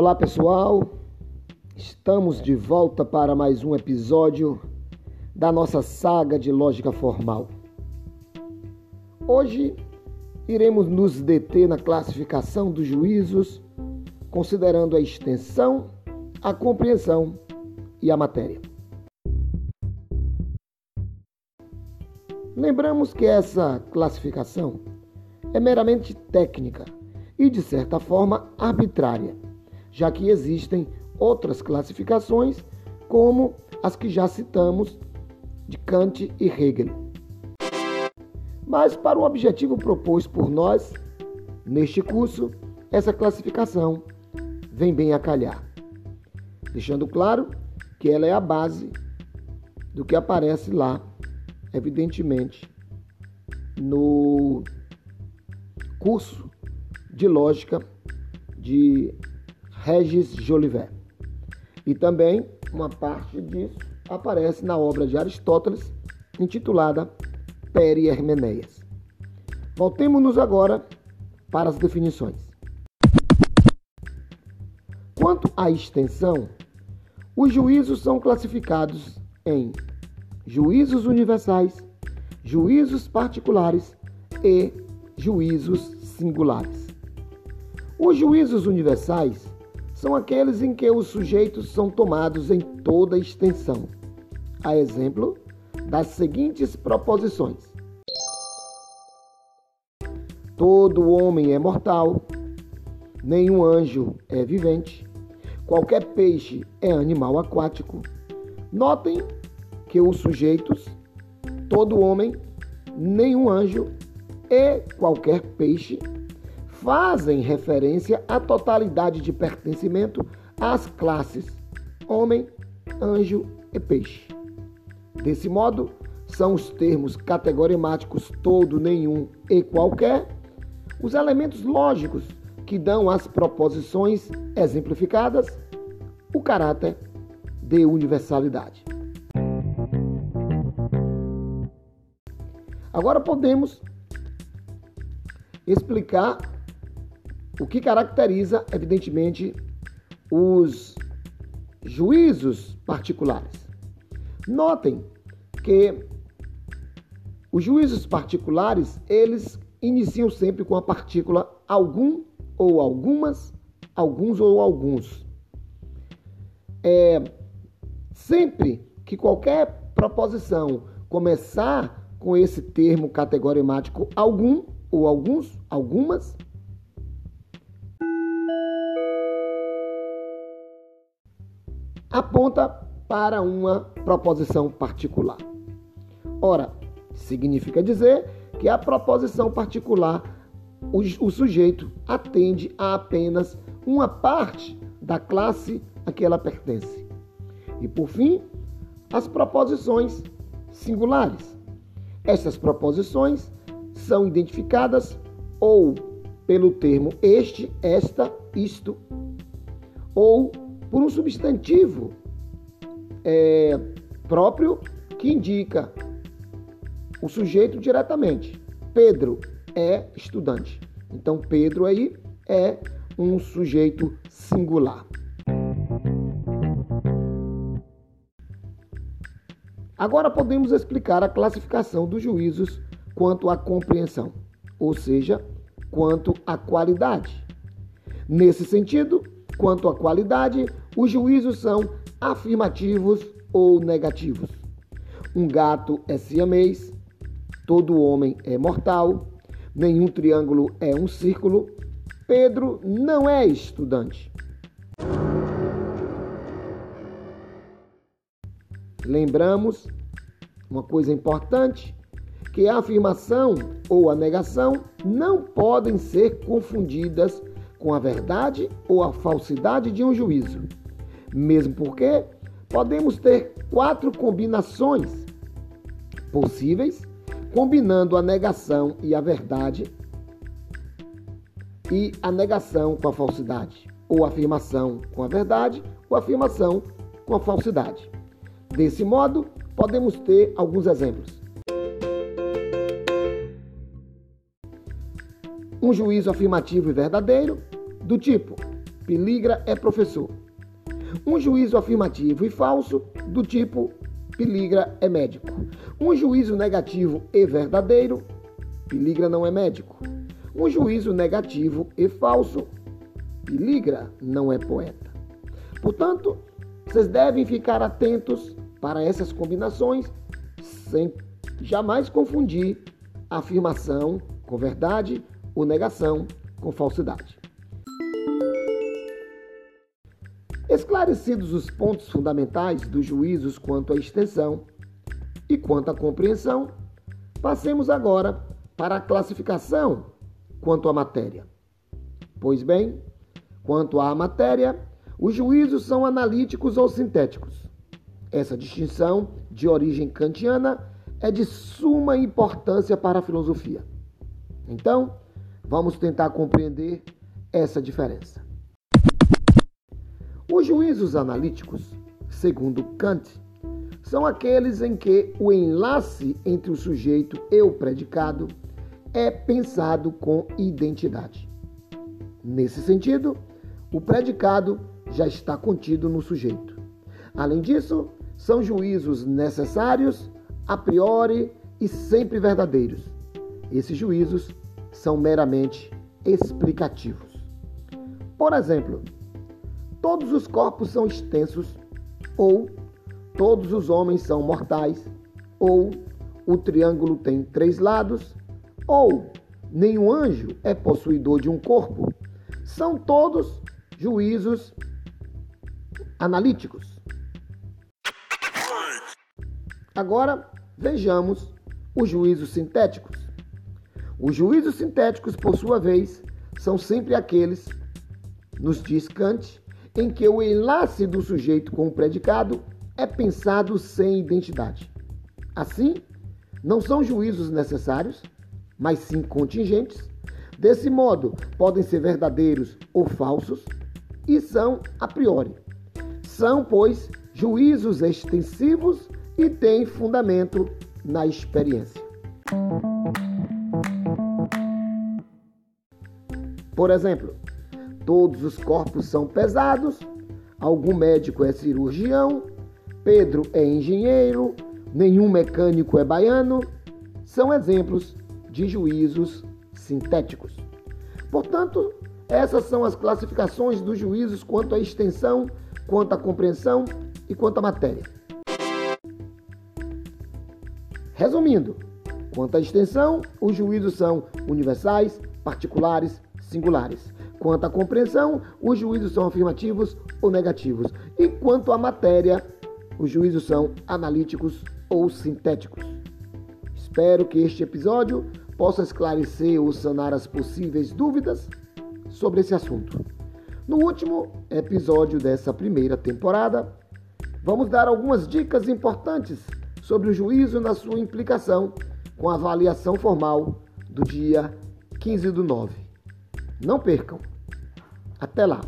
Olá pessoal, estamos de volta para mais um episódio da nossa saga de lógica formal. Hoje iremos nos deter na classificação dos juízos, considerando a extensão, a compreensão e a matéria. Lembramos que essa classificação é meramente técnica e, de certa forma, arbitrária já que existem outras classificações, como as que já citamos de Kant e Hegel. Mas, para o objetivo proposto por nós, neste curso, essa classificação vem bem a calhar, deixando claro que ela é a base do que aparece lá, evidentemente, no curso de lógica de Regis Jolivet. E também uma parte disso aparece na obra de Aristóteles, intitulada Peri Hermeneias. Voltemos-nos agora para as definições. Quanto à extensão, os juízos são classificados em juízos universais, juízos particulares e juízos singulares. Os juízos universais são aqueles em que os sujeitos são tomados em toda extensão. A exemplo das seguintes proposições: Todo homem é mortal, nenhum anjo é vivente, qualquer peixe é animal aquático. Notem que os sujeitos, todo homem, nenhum anjo e qualquer peixe fazem referência à totalidade de pertencimento às classes homem, anjo e peixe. Desse modo, são os termos categorimáticos todo, nenhum e qualquer, os elementos lógicos que dão às proposições exemplificadas o caráter de universalidade. Agora podemos explicar o que caracteriza, evidentemente, os juízos particulares. Notem que os juízos particulares, eles iniciam sempre com a partícula algum ou algumas, alguns ou alguns. É, sempre que qualquer proposição começar com esse termo categorimático algum ou alguns, algumas, aponta para uma proposição particular. Ora, significa dizer que a proposição particular, o, o sujeito atende a apenas uma parte da classe a que ela pertence. E por fim, as proposições singulares. Essas proposições são identificadas ou pelo termo este, esta, isto, ou por um substantivo é, próprio que indica o sujeito diretamente. Pedro é estudante. Então, Pedro aí é um sujeito singular. Agora podemos explicar a classificação dos juízos quanto à compreensão, ou seja, quanto à qualidade. Nesse sentido, quanto à qualidade, os juízos são afirmativos ou negativos. Um gato é siamês, todo homem é mortal, nenhum triângulo é um círculo, Pedro não é estudante. Lembramos uma coisa importante, que a afirmação ou a negação não podem ser confundidas com a verdade ou a falsidade de um juízo. Mesmo porque podemos ter quatro combinações possíveis, combinando a negação e a verdade, e a negação com a falsidade, ou a afirmação com a verdade, ou a afirmação com a falsidade. Desse modo, podemos ter alguns exemplos. Um juízo afirmativo e verdadeiro, do tipo piligra é professor. Um juízo afirmativo e falso, do tipo piligra é médico. Um juízo negativo e verdadeiro, piligra não é médico. Um juízo negativo e falso, piligra não é poeta. Portanto, vocês devem ficar atentos para essas combinações sem jamais confundir afirmação com verdade ou negação com falsidade. Esclarecidos os pontos fundamentais dos juízos quanto à extensão e quanto à compreensão, passemos agora para a classificação quanto à matéria. Pois bem, quanto à matéria, os juízos são analíticos ou sintéticos. Essa distinção, de origem kantiana, é de suma importância para a filosofia. Então, vamos tentar compreender essa diferença. Os juízos analíticos, segundo Kant, são aqueles em que o enlace entre o sujeito e o predicado é pensado com identidade. Nesse sentido, o predicado já está contido no sujeito. Além disso, são juízos necessários, a priori e sempre verdadeiros. Esses juízos são meramente explicativos. Por exemplo, todos os corpos são extensos, ou todos os homens são mortais, ou o triângulo tem três lados, ou nenhum anjo é possuidor de um corpo. São todos juízos analíticos. Agora vejamos os juízos sintéticos. Os juízos sintéticos, por sua vez, são sempre aqueles, nos diz Kant, em que o enlace do sujeito com o predicado é pensado sem identidade. Assim, não são juízos necessários, mas sim contingentes. Desse modo, podem ser verdadeiros ou falsos e são a priori. São, pois, juízos extensivos e têm fundamento na experiência. Por exemplo, todos os corpos são pesados, algum médico é cirurgião, Pedro é engenheiro, nenhum mecânico é baiano, são exemplos de juízos sintéticos. Portanto, essas são as classificações dos juízos quanto à extensão, quanto à compreensão e quanto à matéria. Resumindo, quanto à extensão, os juízos são universais, particulares, singulares. Quanto à compreensão, os juízos são afirmativos ou negativos. E quanto à matéria, os juízos são analíticos ou sintéticos. Espero que este episódio possa esclarecer ou sanar as possíveis dúvidas sobre esse assunto. No último episódio dessa primeira temporada, vamos dar algumas dicas importantes sobre o juízo na sua implicação com a avaliação formal do dia 15 do 9. Não percam! Até lá!